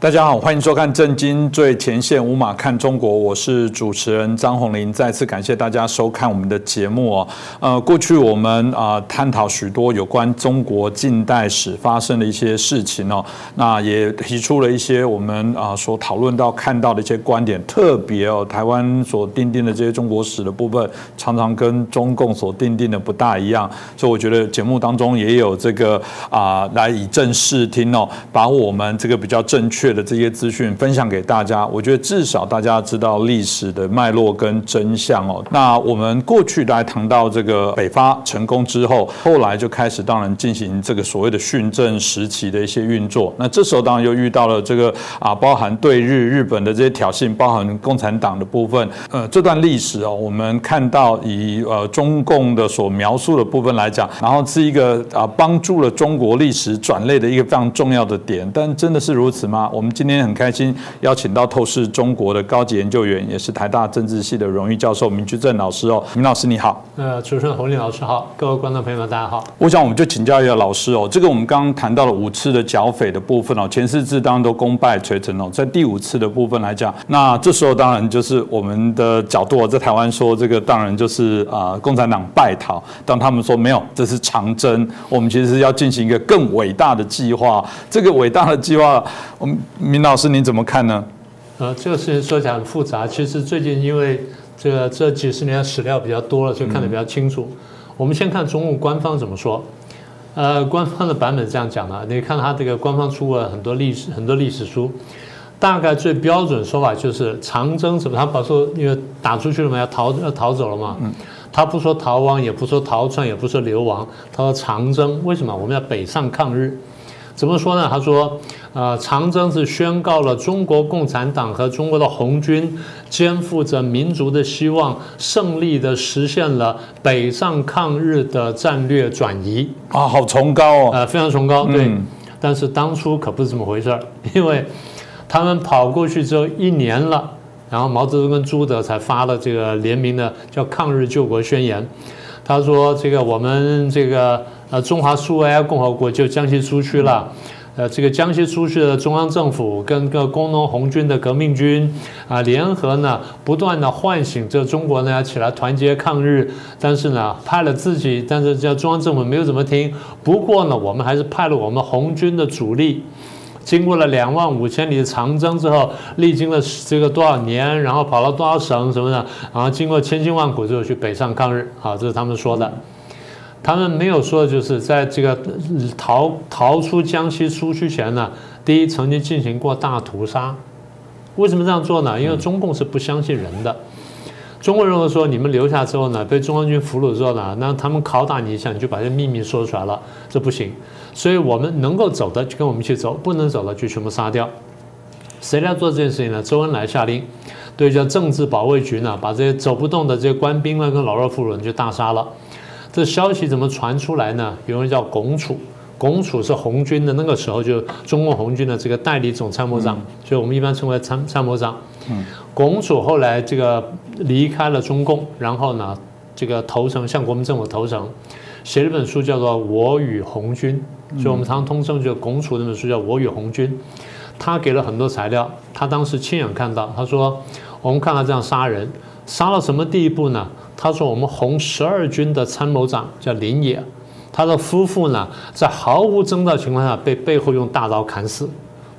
大家好，欢迎收看《震惊最前线》，无马看中国，我是主持人张宏林。再次感谢大家收看我们的节目哦。呃，过去我们啊探讨许多有关中国近代史发生的一些事情哦，那也提出了一些我们啊所讨论到看到的一些观点，特别哦台湾所定定的这些中国史的部分，常常跟中共所定定的不大一样，所以我觉得节目当中也有这个啊来以正视听哦，把我们这个比较正确。的这些资讯分享给大家，我觉得至少大家知道历史的脉络跟真相哦。那我们过去来谈到这个北伐成功之后，后来就开始当然进行这个所谓的训政时期的一些运作。那这时候当然又遇到了这个啊，包含对日日本的这些挑衅，包含共产党的部分。呃，这段历史哦，我们看到以呃中共的所描述的部分来讲，然后是一个啊帮助了中国历史转类的一个非常重要的点。但真的是如此吗？我们今天很开心邀请到透视中国的高级研究员，也是台大政治系的荣誉教授明居正老师哦。明老师你好，呃，主持人洪林老师好，各位观众朋友们大家好。我想我们就请教一下老师哦，这个我们刚刚谈到了五次的剿匪的部分哦，前四次当然都功败垂成哦，在第五次的部分来讲，那这时候当然就是我们的角度在台湾说这个当然就是啊共产党败逃，当他们说没有，这是长征，我们其实是要进行一个更伟大的计划，这个伟大的计划，我们明老师您怎么看呢？呃，这个事情说起来很复杂。其实最近因为这个这几十年史料比较多了，所以看得比较清楚。我们先看中共官方怎么说。呃，官方的版本这样讲的，你看他这个官方出过很多历史很多历史书，大概最标准说法就是长征什么？他把说因为打出去了嘛，要逃要逃走了嘛。嗯。他不说逃亡，也不说逃窜，也不说流亡，他说长征。为什么？我们要北上抗日。怎么说呢？他说，呃，长征是宣告了中国共产党和中国的红军肩负着民族的希望，胜利的实现了北上抗日的战略转移啊，好崇高哦，呃，非常崇高，对。但是当初可不是这么回事儿，因为他们跑过去之后一年了，然后毛泽东跟朱德才发了这个联名的叫《抗日救国宣言》，他说这个我们这个。呃，中华苏维埃共和国就江西苏区了，呃，这个江西苏区的中央政府跟个工农红军的革命军啊联合呢，不断的唤醒这中国呢起来团结抗日，但是呢派了自己，但是叫中央政府没有怎么听。不过呢，我们还是派了我们红军的主力，经过了两万五千里的长征之后，历经了这个多少年，然后跑了多少省什么的，然后经过千辛万苦之后去北上抗日，好，这是他们说的。他们没有说，就是在这个逃逃出江西苏区前呢，第一曾经进行过大屠杀。为什么这样做呢？因为中共是不相信人的。中国认为说，你们留下之后呢，被中央军俘虏之后呢，那他们拷打你一下，你就把这秘密说出来了，这不行。所以我们能够走的就跟我们一起走，不能走的就全部杀掉。谁来做这件事情呢？周恩来下令，对叫政治保卫局呢，把这些走不动的这些官兵呢跟老弱妇孺就大杀了。这消息怎么传出来呢？有人叫龚楚，龚楚是红军的那个时候就中共红军的这个代理总参谋长，所以我们一般称为参参谋长。嗯，龚楚后来这个离开了中共，然后呢，这个投诚向国民政府投诚，写了本书叫做《我与红军》，所以我们常通称就龚楚那本书叫《我与红军》。他给了很多材料，他当时亲眼看到，他说我们看到这样杀人，杀到什么地步呢？他说：“我们红十二军的参谋长叫林野，他的夫妇呢，在毫无征兆情况下被背后用大刀砍死，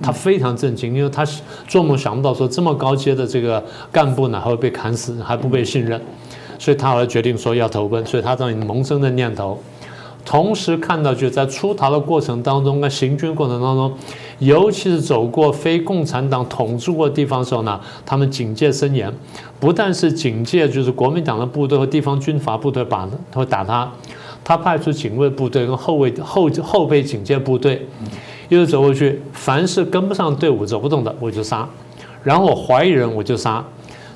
他非常震惊，因为他做梦想不到说这么高阶的这个干部呢还会被砍死，还不被信任，所以他后来决定说要投奔，所以他这样萌生的念头。”同时看到，就在出逃的过程当中，跟行军过程当中，尤其是走过非共产党统治过的地方的时候呢，他们警戒森严，不但是警戒，就是国民党的部队和地方军阀部队把他会打他，他派出警卫部队跟后卫后后备警戒部队，一直走过去，凡是跟不上队伍走不动的，我就杀，然后我怀疑人我就杀，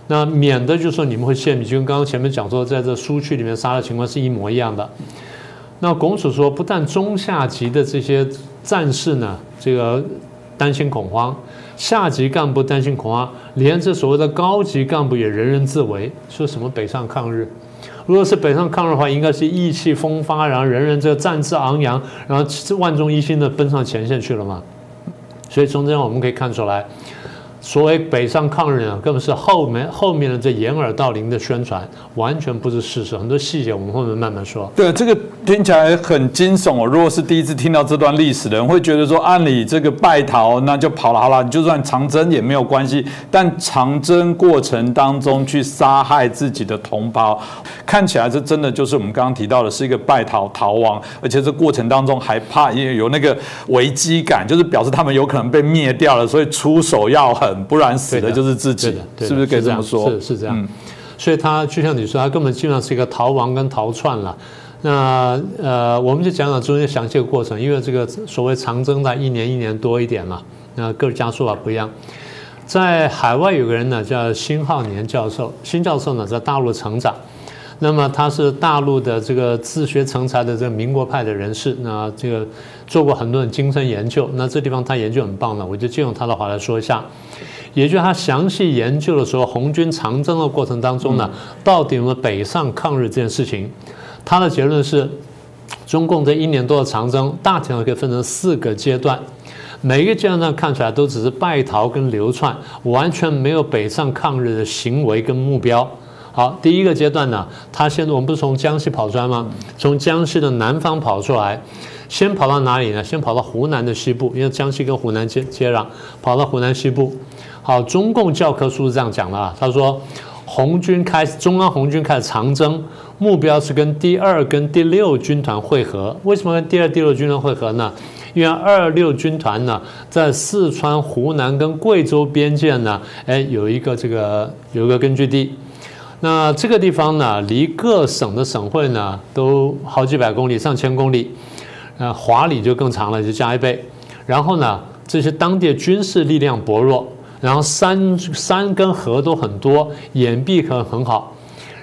那免得就说你们会陷，就跟刚刚前面讲说，在这苏区里面杀的情况是一模一样的。那拱手说，不但中下级的这些战士呢，这个担心恐慌，下级干部担心恐慌，连这所谓的高级干部也人人自危，说什么北上抗日？如果是北上抗日的话，应该是意气风发，然后人人这个战志昂扬，然后万众一心的奔上前线去了嘛？所以从这样我们可以看出来。所谓北上抗日啊，根本是后面后面的这掩耳盗铃的宣传，完全不是事实。很多细节我们后面慢慢说。对，这个听起来很惊悚哦。如果是第一次听到这段历史的人，会觉得说，按理这个败逃那就跑了，好了，你就算长征也没有关系。但长征过程当中去杀害自己的同胞，看起来这真的就是我们刚刚提到的，是一个败逃逃亡，而且这过程当中还怕因为有那个危机感，就是表示他们有可能被灭掉了，所以出手要狠。不然死的就是自己，是不是可以这么说？是是这样，所以他就像你说，他根本基本上是一个逃亡跟逃窜了。那呃，我们就讲讲中间详细的过程，因为这个所谓长征的一年一年多一点嘛，那各家说法不一样。在海外有个人呢叫辛浩年教授，辛教授呢在大陆成长。那么他是大陆的这个自学成才的这个民国派的人士，那这个做过很多的精神研究。那这地方他研究很棒的，我就借用他的话来说一下。也就是他详细研究的时候，红军长征的过程当中呢，到底有没有北上抗日这件事情？他的结论是，中共这一年多的长征，大体上可以分成四个阶段，每一个阶段呢看出来都只是败逃跟流窜，完全没有北上抗日的行为跟目标。好，第一个阶段呢，他现在我们不是从江西跑出来吗？从江西的南方跑出来，先跑到哪里呢？先跑到湖南的西部，因为江西跟湖南接接壤，跑到湖南西部。好，中共教科书是这样讲的啊，他说，红军开始，中央红军开始长征，目标是跟第二跟第六军团会合。为什么跟第二、第六军团会合呢？因为二六军团呢，在四川、湖南跟贵州边界呢，哎，有一个这个有一个根据地。那这个地方呢，离各省的省会呢都好几百公里、上千公里，呃，华里就更长了，就加一倍。然后呢，这些当地军事力量薄弱，然后山山跟河都很多，掩蔽可很好。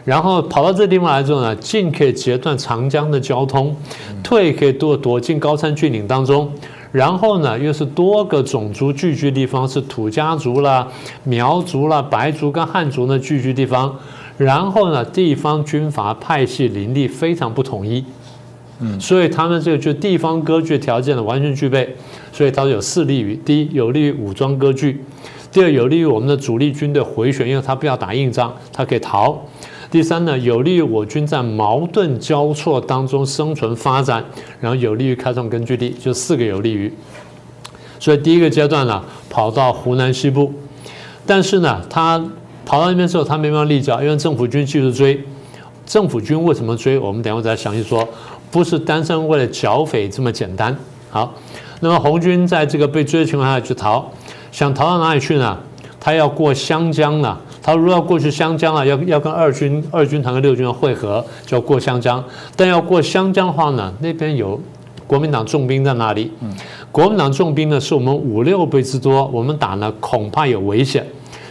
然后跑到这地方来之后呢，进可以截断长江的交通，退可以躲躲进高山峻岭当中。然后呢，又是多个种族聚居地方，是土家族啦、苗族啦、白族跟汉族的聚居地方。然后呢，地方军阀派系林立，非常不统一，所以他们这个就地方割据条件呢完全具备，所以它有四利于：第一，有利于武装割据；第二，有利于我们的主力军队回旋，因为他不要打硬仗，他可以逃；第三呢，有利于我军在矛盾交错当中生存发展，然后有利于开创根据地，就四个有利于。所以第一个阶段呢，跑到湖南西部，但是呢，他。跑到那边之后，他没办法立脚，因为政府军继续追。政府军为什么追？我们等会再详细说。不是单身为了剿匪这么简单。好，那么红军在这个被追的情况下去逃，想逃到哪里去呢？他要过湘江呢。他如果要过去湘江啊，要要跟二军二军团跟六军团会合，就要过湘江。但要过湘江的话呢，那边有国民党重兵在那里。国民党重兵呢，是我们五六倍之多，我们打呢恐怕有危险。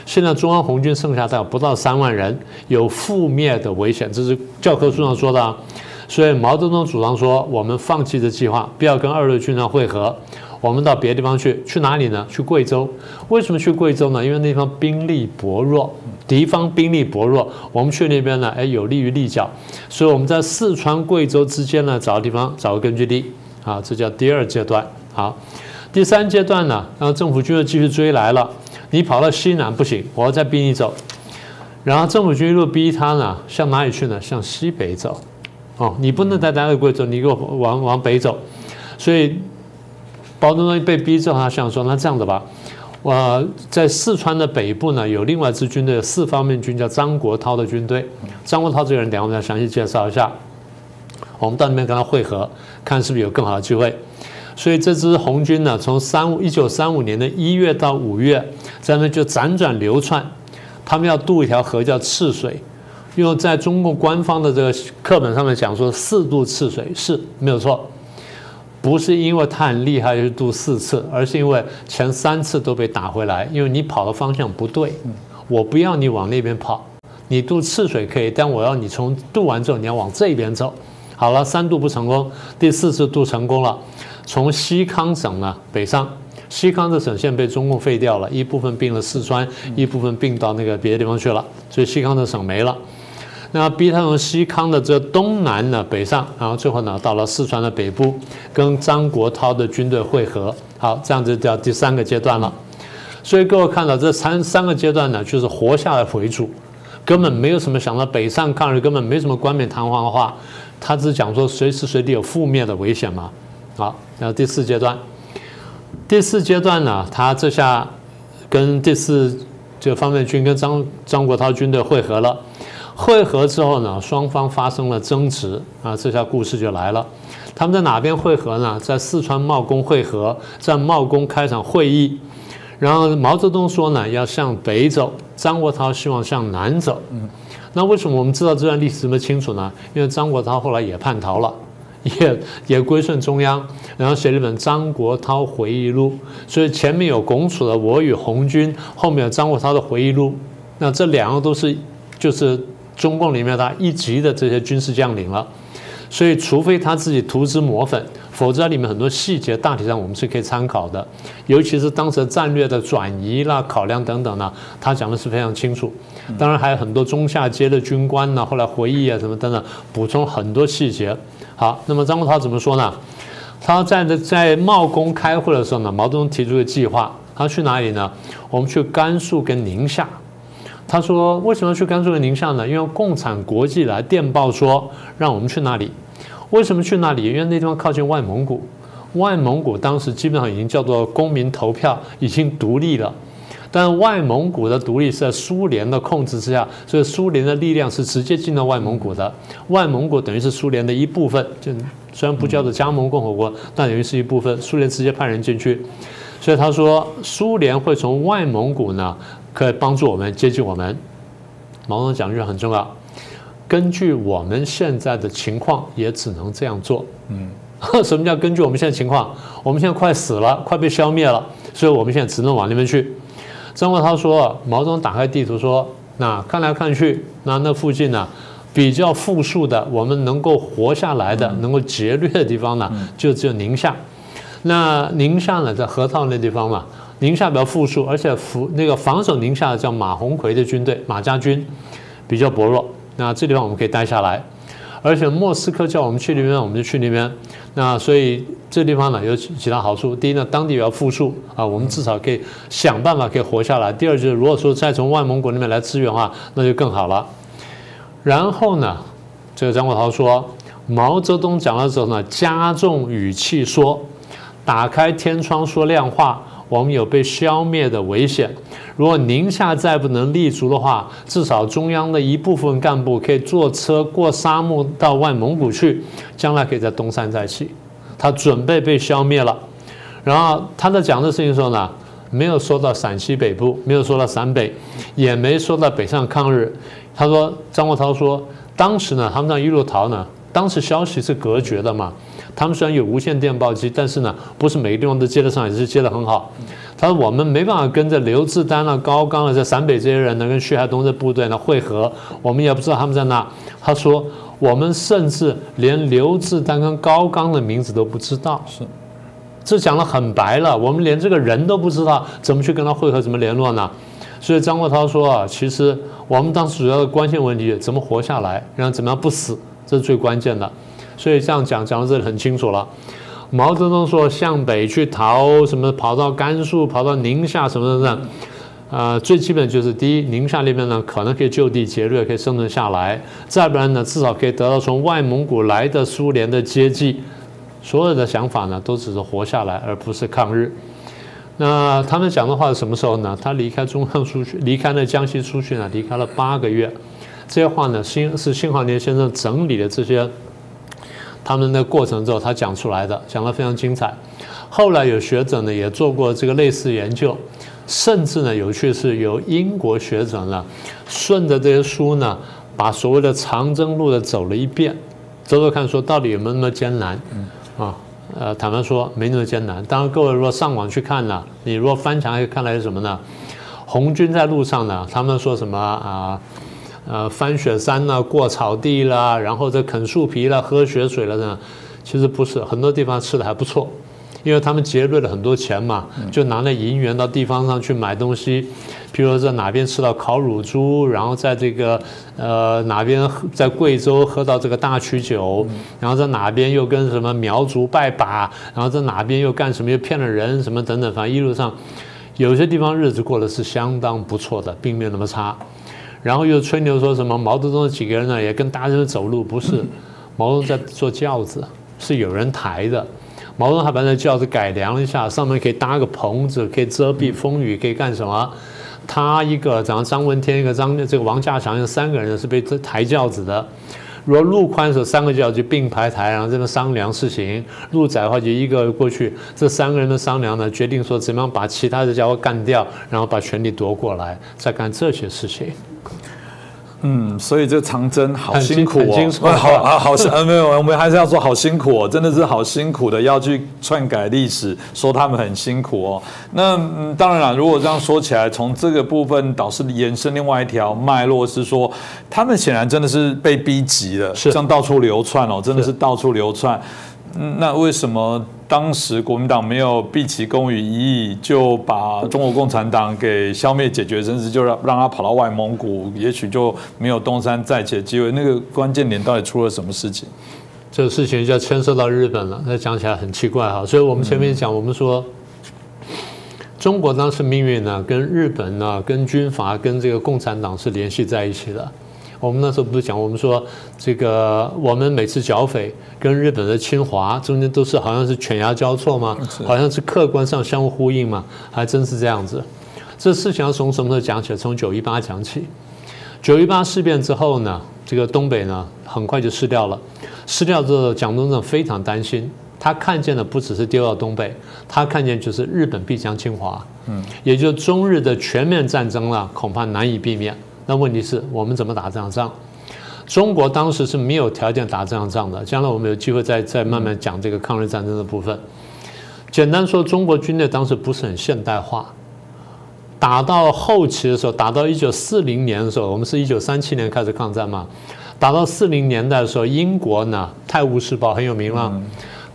现在中央红军剩下概不到三万人，有覆灭的危险，这是教科书上说的。所以毛泽东主张说，我们放弃这计划，不要跟二路军团会合，我们到别的地方去。去哪里呢？去贵州。为什么去贵州呢？因为那地方兵力薄弱，敌方兵力薄弱，我们去那边呢，哎，有利于立脚。所以我们在四川、贵州之间呢，找个地方，找个根据地。啊，这叫第二阶段。好，第三阶段呢，然后政府军又继续追来了。你跑到西南不行，我要再逼你走。然后政府军一路逼他呢，向哪里去呢？向西北走。哦，你不能再待在贵州，你给我往往北走。所以，毛泽东被逼之后，他想说：那这样子吧，我在四川的北部呢，有另外一支军队，四方面军，叫张国焘的军队。张国焘这个人，等下我们再详细介绍一下。我们到那边跟他会合，看是不是有更好的机会。所以这支红军呢，从三五一九三五年的一月到五月，在那就辗转流窜。他们要渡一条河叫赤水，因为在中国官方的这个课本上面讲说四渡赤水是没有错，不是因为他很厉害就渡四次，而是因为前三次都被打回来，因为你跑的方向不对。我不要你往那边跑，你渡赤水可以，但我要你从渡完之后你要往这边走。好了，三渡不成功，第四次渡成功了。从西康省呢北上，西康的省县被中共废掉了，一部分并了四川，一部分并到那个别的地方去了，所以西康的省没了。那逼他从西康的这东南呢北上，然后最后呢到了四川的北部，跟张国焘的军队会合。好，这样子叫第三个阶段了。所以各位看到这三三个阶段呢，就是活下来为主，根本没有什么想到北上抗日，根本没什么冠冕堂皇的话，他只讲说随时随地有覆灭的危险嘛。好，然后第四阶段，第四阶段呢，他这下跟第四这个方面军跟张张国焘军队会合了。会合之后呢，双方发生了争执啊，这下故事就来了。他们在哪边会合呢？在四川茂功会合，在茂功开场会议。然后毛泽东说呢，要向北走，张国焘希望向南走。嗯，那为什么我们知道这段历史这么清楚呢？因为张国焘后来也叛逃了，也也归顺中央，然后写了一本《张国焘回忆录》。所以前面有龚楚的《我与红军》，后面有张国焘的回忆录。那这两个都是就是。中共里面他一级的这些军事将领了，所以除非他自己涂脂抹粉，否则里面很多细节大体上我们是可以参考的，尤其是当时战略的转移啦、考量等等呢，他讲的是非常清楚。当然还有很多中下阶的军官呢，后来回忆啊什么等等，补充很多细节。好，那么张国焘怎么说呢？他在在茂功开会的时候呢，毛泽东提出个计划，他去哪里呢？我们去甘肃跟宁夏。他说：“为什么要去甘肃和宁夏呢？因为共产国际来电报说让我们去那里。为什么去那里？因为那地方靠近外蒙古。外蒙古当时基本上已经叫做公民投票，已经独立了。但外蒙古的独立是在苏联的控制之下，所以苏联的力量是直接进到外蒙古的。外蒙古等于是苏联的一部分，就虽然不叫做加盟共和国，但等于是一部分。苏联直接派人进去，所以他说苏联会从外蒙古呢。”可以帮助我们接近我们。毛泽东讲句很重要，根据我们现在的情况，也只能这样做。嗯，什么叫根据我们现在情况？我们现在快死了，快被消灭了，所以我们现在只能往那边去。张国焘说，毛泽东打开地图说，那看来看去，那那附近呢，比较富庶的，我们能够活下来的，能够劫掠的地方呢，就只有宁夏。那宁夏呢，在河套那地方嘛。宁夏比较富庶，而且扶那个防守宁夏的叫马鸿逵的军队，马家军比较薄弱。那这地方我们可以待下来，而且莫斯科叫我们去那边，我们就去那边。那所以这地方呢有其他好处。第一呢，当地比较富庶啊，我们至少可以想办法可以活下来。第二就是，如果说再从外蒙古那边来支援的话，那就更好了。然后呢，这个张国焘说，毛泽东讲的时候呢，加重语气说，打开天窗说亮话。我们有被消灭的危险。如果宁夏再不能立足的话，至少中央的一部分干部可以坐车过沙漠到外蒙古去，将来可以在东山再起。他准备被消灭了。然后他在讲这事情的时候呢，没有说到陕西北部，没有说到陕北，也没说到北上抗日。他说张国焘说，当时呢，他们在一路逃呢，当时消息是隔绝的嘛。他们虽然有无线电报机，但是呢，不是每个地方都接得上，也是接得很好。他说我们没办法跟着刘志丹了、高岗了、在陕北这些人呢，跟徐海东这部队呢会合，我们也不知道他们在哪。他说我们甚至连刘志丹跟高岗的名字都不知道。是，这讲得很白了，我们连这个人都不知道，怎么去跟他会合，怎么联络呢？所以张国焘说啊，其实我们当时主要的关键问题，怎么活下来，然后怎么样不死，这是最关键的。所以这样讲讲到这里很清楚了。毛泽东说向北去逃什么，跑到甘肃，跑到宁夏什么的，呃，最基本就是第一，宁夏那边呢可能可以就地劫掠，可以生存下来；再不然呢，至少可以得到从外蒙古来的苏联的接济。所有的想法呢，都只是活下来，而不是抗日。那他们讲的话是什么时候呢？他离开中央出去，离开了江西出去呢，离开了八个月。这些话呢，新是新华年先生整理的这些。他们的过程之后，他讲出来的，讲得非常精彩。后来有学者呢也做过这个类似研究，甚至呢有趣是有英国学者呢顺着这些书呢，把所谓的长征路的走了一遍，走走看说到底有没有那么艰难？啊，呃，坦白说没那么艰难。当然各位如果上网去看呢，你如果翻墙看来是什么呢？红军在路上呢，他们说什么啊？呃，翻雪山啦，过草地啦，然后再啃树皮啦，喝雪水了呢，其实不是，很多地方吃的还不错。因为他们节约了很多钱嘛，就拿那银元到地方上去买东西，譬如在哪边吃到烤乳猪，然后在这个呃哪边在贵州喝到这个大曲酒，然后在哪边又跟什么苗族拜把，然后在哪边又干什么又骗了人什么等等，反正一路上有些地方日子过得是相当不错的，并没有那么差。然后又吹牛说什么毛泽东的几个人呢也跟大人走路，不是毛泽东在坐轿子，是有人抬的。毛泽东还把那轿子改良了一下，上面可以搭个棚子，可以遮蔽风雨，可以干什么？他一个，然后张闻天一个，张这个王稼祥有三个人是被抬轿子的。如果路宽的时候，三个轿就并排抬，然后在那商量事情；路窄的话，就一个过去。这三个人的商量呢，决定说怎么样把其他的家伙干掉，然后把权力夺过来，再干这些事情。嗯，所以这长征好辛苦哦，好啊，好呃没有，我们还是要说好辛苦哦，真的是好辛苦的，要去篡改历史，说他们很辛苦哦。那嗯，当然了，如果这样说起来，从这个部分导师延伸另外一条脉络是说，他们显然真的是被逼急了，是这样到处流窜哦，真的是到处流窜。嗯，那为什么？当时国民党没有毕其功于一役，就把中国共产党给消灭解决，甚至就让让他跑到外蒙古，也许就没有东山再起的机会。那个关键点到底出了什么事情？这个事情就牵涉到日本了。那讲起来很奇怪哈，所以我们前面讲，我们说中国当时命运呢，跟日本呢，跟军阀，跟这个共产党是联系在一起的。我们那时候不是讲，我们说这个我们每次剿匪跟日本的侵华中间都是好像是犬牙交错吗？好像是客观上相互呼应吗？还真是这样子。这事情要从什么时候讲起？从九一八讲起。九一八事变之后呢，这个东北呢很快就失掉了。失掉之后，蒋中正非常担心，他看见的不只是丢掉东北，他看见就是日本必将侵华，嗯，也就中日的全面战争了，恐怕难以避免。那问题是我们怎么打这场仗？中国当时是没有条件打这场仗的。将来我们有机会再再慢慢讲这个抗日战争的部分。简单说，中国军队当时不是很现代化。打到后期的时候，打到一九四零年的时候，我们是一九三七年开始抗战嘛。打到四零年代的时候，英国呢，《泰晤士报》很有名了，《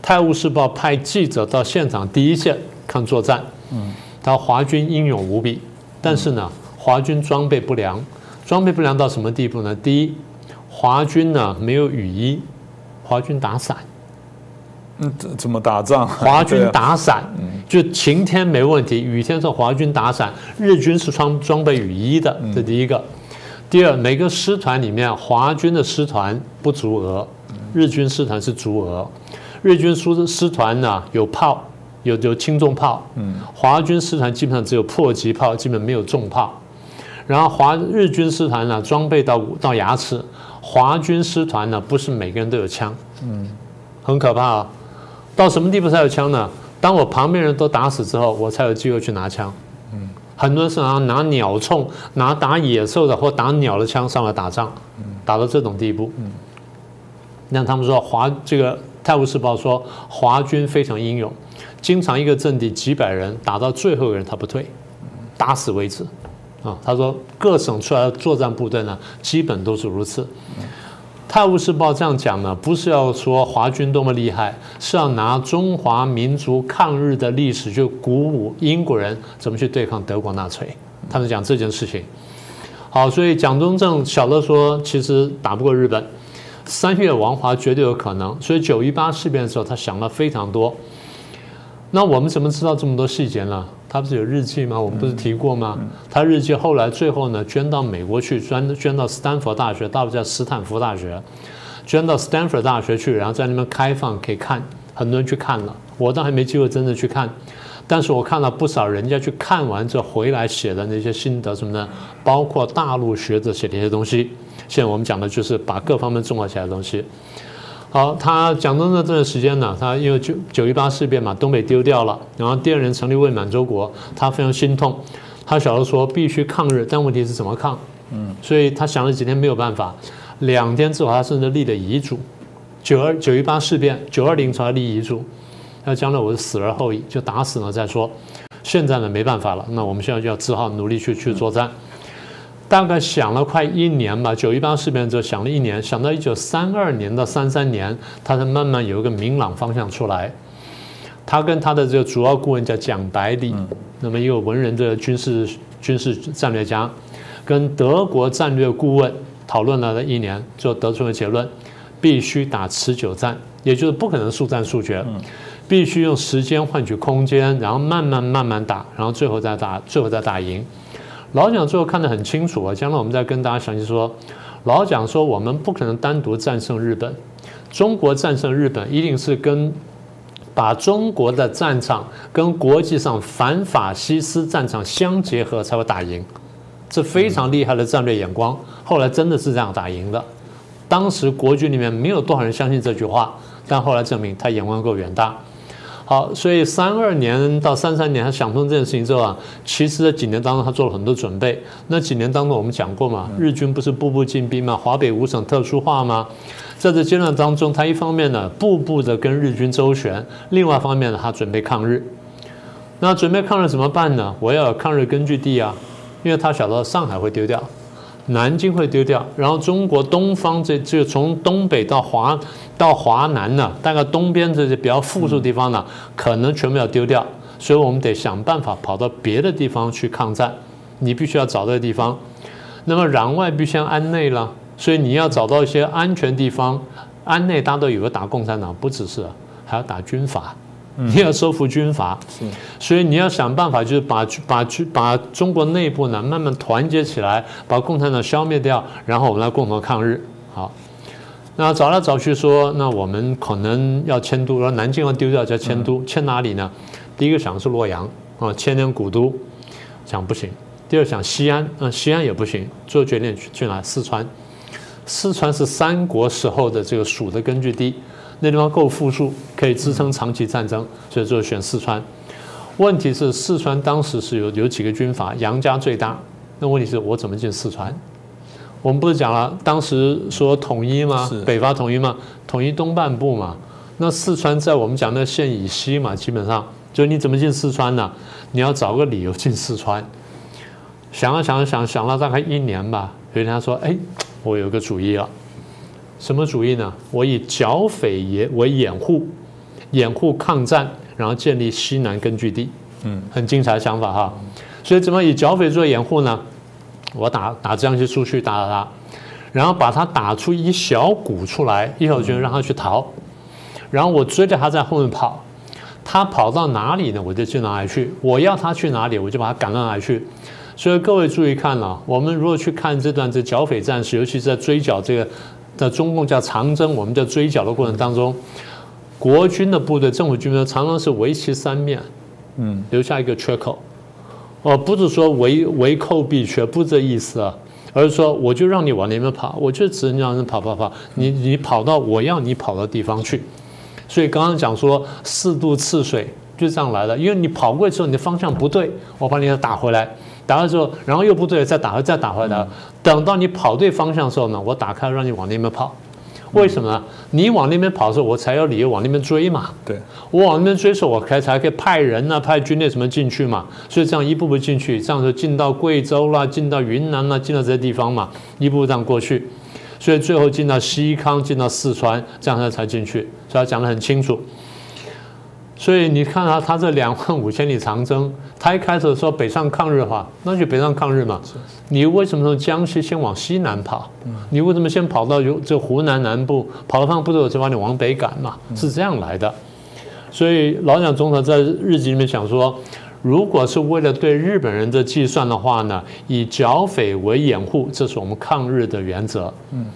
泰晤士报》派记者到现场第一线看作战。嗯，他华军英勇无比，但是呢，华军装备不良。装备不良到什么地步呢？第一，华军呢没有雨衣，华军打伞。嗯，怎怎么打仗？华军打伞，就晴天没问题，雨天时候华军打伞。日军是穿装备雨衣的，这第一个。第二，每个师团里面，华军的师团不足额，日军师团是足额。日军师师团呢有炮，有有轻重炮。嗯，华军师团基本上只有迫击炮，基本没有重炮。然后华日军师团呢，装备到到牙齿；华军师团呢，不是每个人都有枪，嗯，很可怕啊。到什么地步才有枪呢？当我旁边人都打死之后，我才有机会去拿枪。嗯，很多人是拿拿鸟铳、拿打野兽的或打鸟的枪上来打仗，打到这种地步。嗯，那他们说华这个《泰晤士报》说华军非常英勇，经常一个阵地几百人打到最后一个人他不退，打死为止。啊，他说各省出来的作战部队呢，基本都是如此。《泰晤士报》这样讲呢，不是要说华军多么厉害，是要拿中华民族抗日的历史去鼓舞英国人怎么去对抗德国纳粹。他们讲这件事情。好，所以蒋中正晓得说，其实打不过日本，三月亡华绝对有可能。所以九一八事变的时候，他想了非常多。那我们怎么知道这么多细节呢？他不是有日记吗？我们不是提过吗？他日记后来最后呢，捐到美国去，捐捐到斯坦福大学，大不叫斯坦福大学，捐到斯坦福大学去，然后在那边开放可以看，很多人去看了。我倒还没机会真的去看，但是我看了不少人家去看完之后回来写的那些心得什么的，包括大陆学者写的一些东西。现在我们讲的就是把各方面综合起来的东西。好，他蒋中正这段时间呢，他因为九九一八事变嘛，东北丢掉了，然后第二年成立伪满洲国，他非常心痛，他晓得说必须抗日，但问题是怎么抗？嗯，所以他想了几天没有办法，两天之后他甚至立了遗嘱，九二九一八事变，九二零才立遗嘱，那将来我是死而后已，就打死了再说，现在呢没办法了，那我们现在就要只好努力去去作战。大概想了快一年吧，九一八事变之后想了一年，想到一九三二年到三三年，他才慢慢有一个明朗方向出来。他跟他的这个主要顾问叫蒋百里，那么一个文人的军事军事战略家，跟德国战略顾问讨论了一年，就得出了结论：必须打持久战，也就是不可能速战速决，必须用时间换取空间，然后慢慢慢慢打，然后最后再打，最后再打赢。老蒋最后看得很清楚啊，将来我们再跟大家详细说。老蒋说，我们不可能单独战胜日本，中国战胜日本一定是跟把中国的战场跟国际上反法西斯战场相结合才会打赢，这非常厉害的战略眼光。后来真的是这样打赢的。当时国军里面没有多少人相信这句话，但后来证明他眼光够远大。好，所以三二年到三三年，他想通这件事情之后啊，其实，这几年当中，他做了很多准备。那几年当中，我们讲过嘛，日军不是步步进逼嘛？华北五省特殊化吗？在这阶段当中，他一方面呢，步步的跟日军周旋；另外一方面呢，他准备抗日。那准备抗日怎么办呢？我要有抗日根据地啊，因为他晓得上海会丢掉。南京会丢掉，然后中国东方这就从东北到华到华南呢，大概东边这些比较富庶地方呢，可能全部要丢掉，所以我们得想办法跑到别的地方去抗战。你必须要找个地方，那么攘外必先安内了，所以你要找到一些安全地方。安内大家都以为打共产党，不只是，还要打军阀。你要收复军阀，所以你要想办法，就是把把把中国内部呢慢慢团结起来，把共产党消灭掉，然后我们来共同抗日。好，那找来找去说，那我们可能要迁都，说南京要丢掉叫迁都，迁哪里呢？第一个想是洛阳啊，千年古都，想不行；第二想西安，嗯，西安也不行，做决定去去哪？四川，四川是三国时候的这个蜀的根据地。那地方够富庶，可以支撑长期战争，所以就选四川。问题是四川当时是有有几个军阀，杨家最大。那问题是我怎么进四川？我们不是讲了，当时说统一吗？北伐统一吗？统一东半部嘛。那四川在我们讲的县以西嘛，基本上就你怎么进四川呢？你要找个理由进四川。想了想了想想了大概一年吧，有一天他说：“哎，我有个主意了。”什么主义呢？我以剿匪也为掩护，掩护抗战，然后建立西南根据地。嗯，很精彩的想法哈。所以怎么以剿匪做掩护呢？我打打这样些出去打打打，然后把他打出一小股出来，一小军让他去逃，然后我追着他在后面跑，他跑到哪里呢？我就去哪里去。我要他去哪里，我就把他赶到哪里去。所以各位注意看了，我们如果去看这段这剿匪战士，尤其是在追剿这个。在中共叫长征，我们叫追剿的过程当中，国军的部队、政府军队常常是围其三面，嗯，留下一个缺口，哦，不是说围围寇必缺，不是这意思啊，而是说我就让你往那边跑，我就只能让人跑跑跑，你你跑到我要你跑的地方去，所以刚刚讲说四渡赤水就这样来的，因为你跑过去之后，你的方向不对，我把你再打回来。打了之后，然后又不对，再打回，再打回来。等到你跑对方向的时候呢，我打开让你往那边跑。为什么呢？你往那边跑的时候，我才有理由往那边追嘛。对，我往那边追的时候，我才才可以派人啊，派军队什么进去嘛。所以这样一步步进去，这样就进到贵州啦，进到云南啦，进到这些地方嘛，一步步这样过去。所以最后进到西康，进到四川，这样他才进去。所以他讲得很清楚。所以你看啊，他这两万五千里长征，他一开始说北上抗日的话，那就北上抗日嘛。你为什么从江西先往西南跑？你为什么先跑到这湖南南部，跑了趟不走，就把你往北赶嘛？是这样来的。所以老蒋总统在日记里面想说，如果是为了对日本人的计算的话呢，以剿匪为掩护，这是我们抗日的原则。嗯，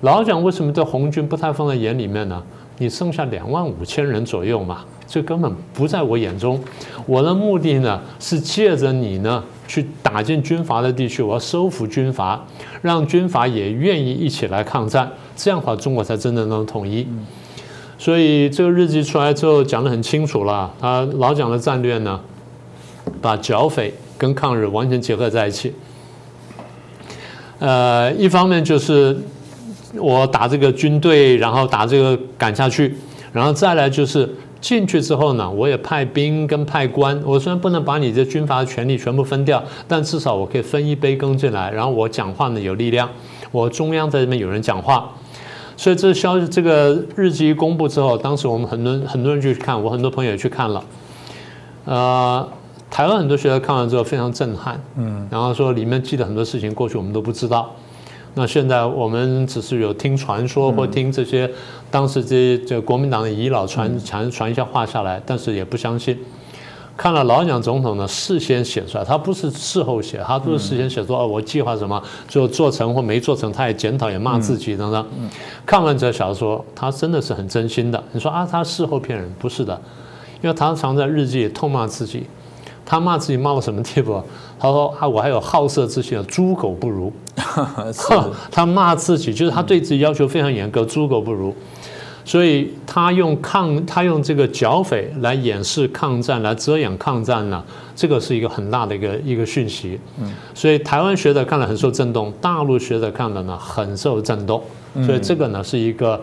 老蒋为什么对红军不太放在眼里面呢？你剩下两万五千人左右嘛。这根本不在我眼中，我的目的呢是借着你呢去打进军阀的地区，我要收服军阀，让军阀也愿意一起来抗战，这样的话中国才真正能统一。所以这个日记出来之后讲得很清楚了，他老蒋的战略呢，把剿匪跟抗日完全结合在一起。呃，一方面就是我打这个军队，然后打这个赶下去，然后再来就是。进去之后呢，我也派兵跟派官。我虽然不能把你这军阀的权力全部分掉，但至少我可以分一杯羹进来。然后我讲话呢有力量，我中央在这边有人讲话。所以这消息这个日记一公布之后，当时我们很多很多人就去看，我很多朋友也去看了，呃。台湾很多学者看完之后非常震撼，嗯，然后说里面记得很多事情，过去我们都不知道。那现在我们只是有听传说或听这些当时这些这国民党的遗老传传传一下话下来，但是也不相信。看了老蒋总统呢事先写出来，他不是事后写，他都是事先写说哦，我计划什么，最后做成或没做成，他也检讨也骂自己等等。看完这小说，他真的是很真心的。你说啊，他事后骗人？不是的，因为他常在日记里痛骂自己。他骂自己骂到什么地步？他说：“啊，我还有好色之心，猪狗不如。” 他骂自己，就是他对自己要求非常严格，猪狗不如。所以他用抗，他用这个剿匪来掩饰抗战，来遮掩抗战呢，这个是一个很大的一个一个讯息。嗯，所以台湾学者看了很受震动，大陆学者看了呢很受震动。所以这个呢是一个。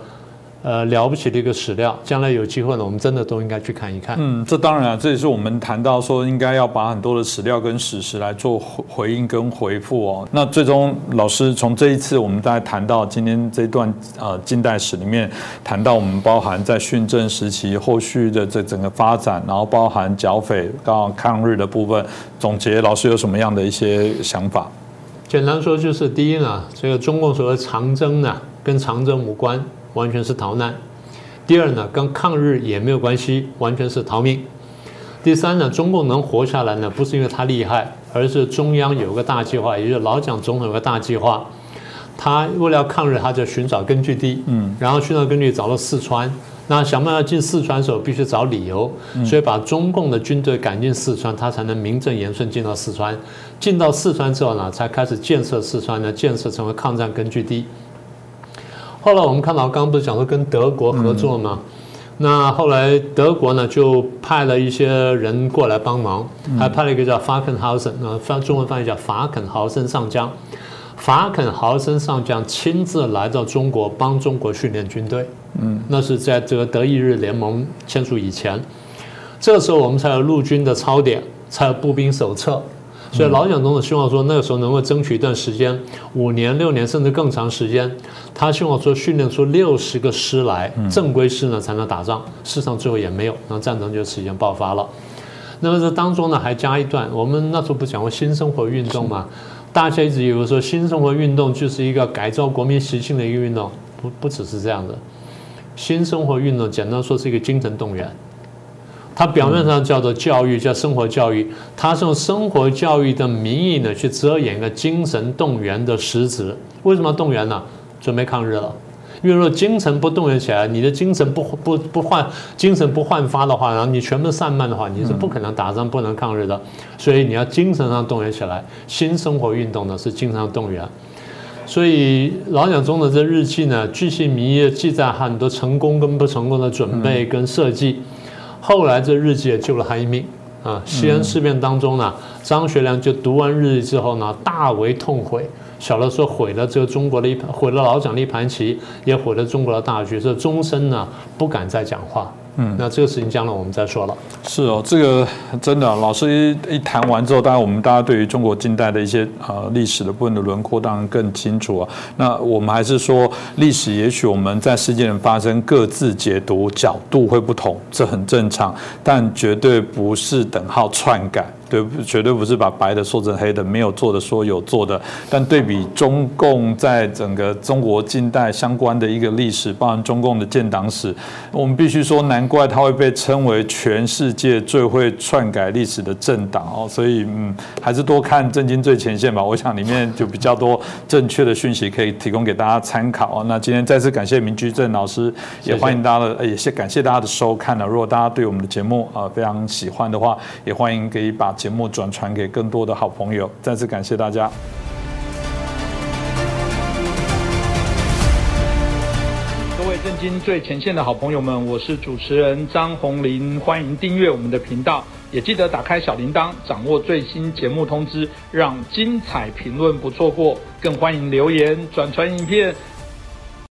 呃，了不起的一个史料，将来有机会呢，我们真的都应该去看一看。嗯，这当然啊，这也是我们谈到说，应该要把很多的史料跟史实来做回应跟回复哦。那最终老师从这一次我们在谈到今天这段呃近代史里面，谈到我们包含在训政时期后续的这整个发展，然后包含剿匪到抗日的部分，总结老师有什么样的一些想法？简单说就是第一呢，这个中共所谓长征呢，跟长征无关。完全是逃难。第二呢，跟抗日也没有关系，完全是逃命。第三呢，中共能活下来呢，不是因为他厉害，而是中央有个大计划，也就是老蒋总统有个大计划。他为了抗日，他就寻找根据地，嗯，然后寻找根据地找到四川。那想办法进四川的时候，必须找理由，所以把中共的军队赶进四川，他才能名正言顺进到四川。进到四川之后呢，才开始建设四川呢，建设成为抗战根据地。后来我们看到，刚刚不是讲说跟德国合作吗？那后来德国呢就派了一些人过来帮忙，还派了一个叫法肯豪森，啊，翻中文翻译叫法肯豪森上将。法肯豪森上将亲自来到中国帮中国训练军队。嗯，那是在这个德意日联盟签署以前，这个时候我们才有陆军的操点，才有步兵手册。所以老蒋总统希望说，那个时候能够争取一段时间，五年、六年，甚至更长时间。他希望说训练出六十个师来，正规师呢才能打仗。事实上最后也没有，然后战争就此间爆发了。那么这当中呢，还加一段，我们那时候不讲过新生活运动嘛？大家一直以为说新生活运动就是一个改造国民习性的一个运动，不不只是这样的。新生活运动简单说是一个精神动员。它表面上叫做教育，叫生活教育，它是用生活教育的名义呢，去遮掩一个精神动员的实质。为什么动员呢？准备抗日了。因为说精神不动员起来，你的精神不不不焕精神不焕发的话，然后你全部散漫的话，你是不可能打仗、不能抗日的。所以你要精神上动员起来。新生活运动呢是精神上动员。所以老蒋中的这日记呢，巨细靡遗记载很多成功跟不成功的准备跟设计。后来这日记也救了他一命啊！西安事变当中呢，张学良就读完日记之后呢，大为痛悔，小的时候毁了这个中国的一盘，毁了老蒋的一盘棋，也毁了中国的大局，所以终身呢不敢再讲话。嗯，那这个事情将来我们再说了。是哦，这个真的，老师一一谈完之后，当然我们大家对于中国近代的一些呃历史的部分的轮廓当然更清楚啊。那我们还是说，历史也许我们在事件发生各自解读角度会不同，这很正常，但绝对不是等号篡改。对，绝对不是把白的说成黑的，没有做的说有做的。但对比中共在整个中国近代相关的一个历史，包含中共的建党史，我们必须说，难怪它会被称为全世界最会篡改历史的政党哦。所以，嗯，还是多看《震惊最前线》吧。我想里面就比较多正确的讯息可以提供给大家参考哦。那今天再次感谢明居正老师，也欢迎大家的，也谢感谢大家的收看了。如果大家对我们的节目啊非常喜欢的话，也欢迎可以把。节目转传给更多的好朋友，再次感谢大家。各位震惊最前线的好朋友们，我是主持人张宏林，欢迎订阅我们的频道，也记得打开小铃铛，掌握最新节目通知，让精彩评论不错过。更欢迎留言转传影片。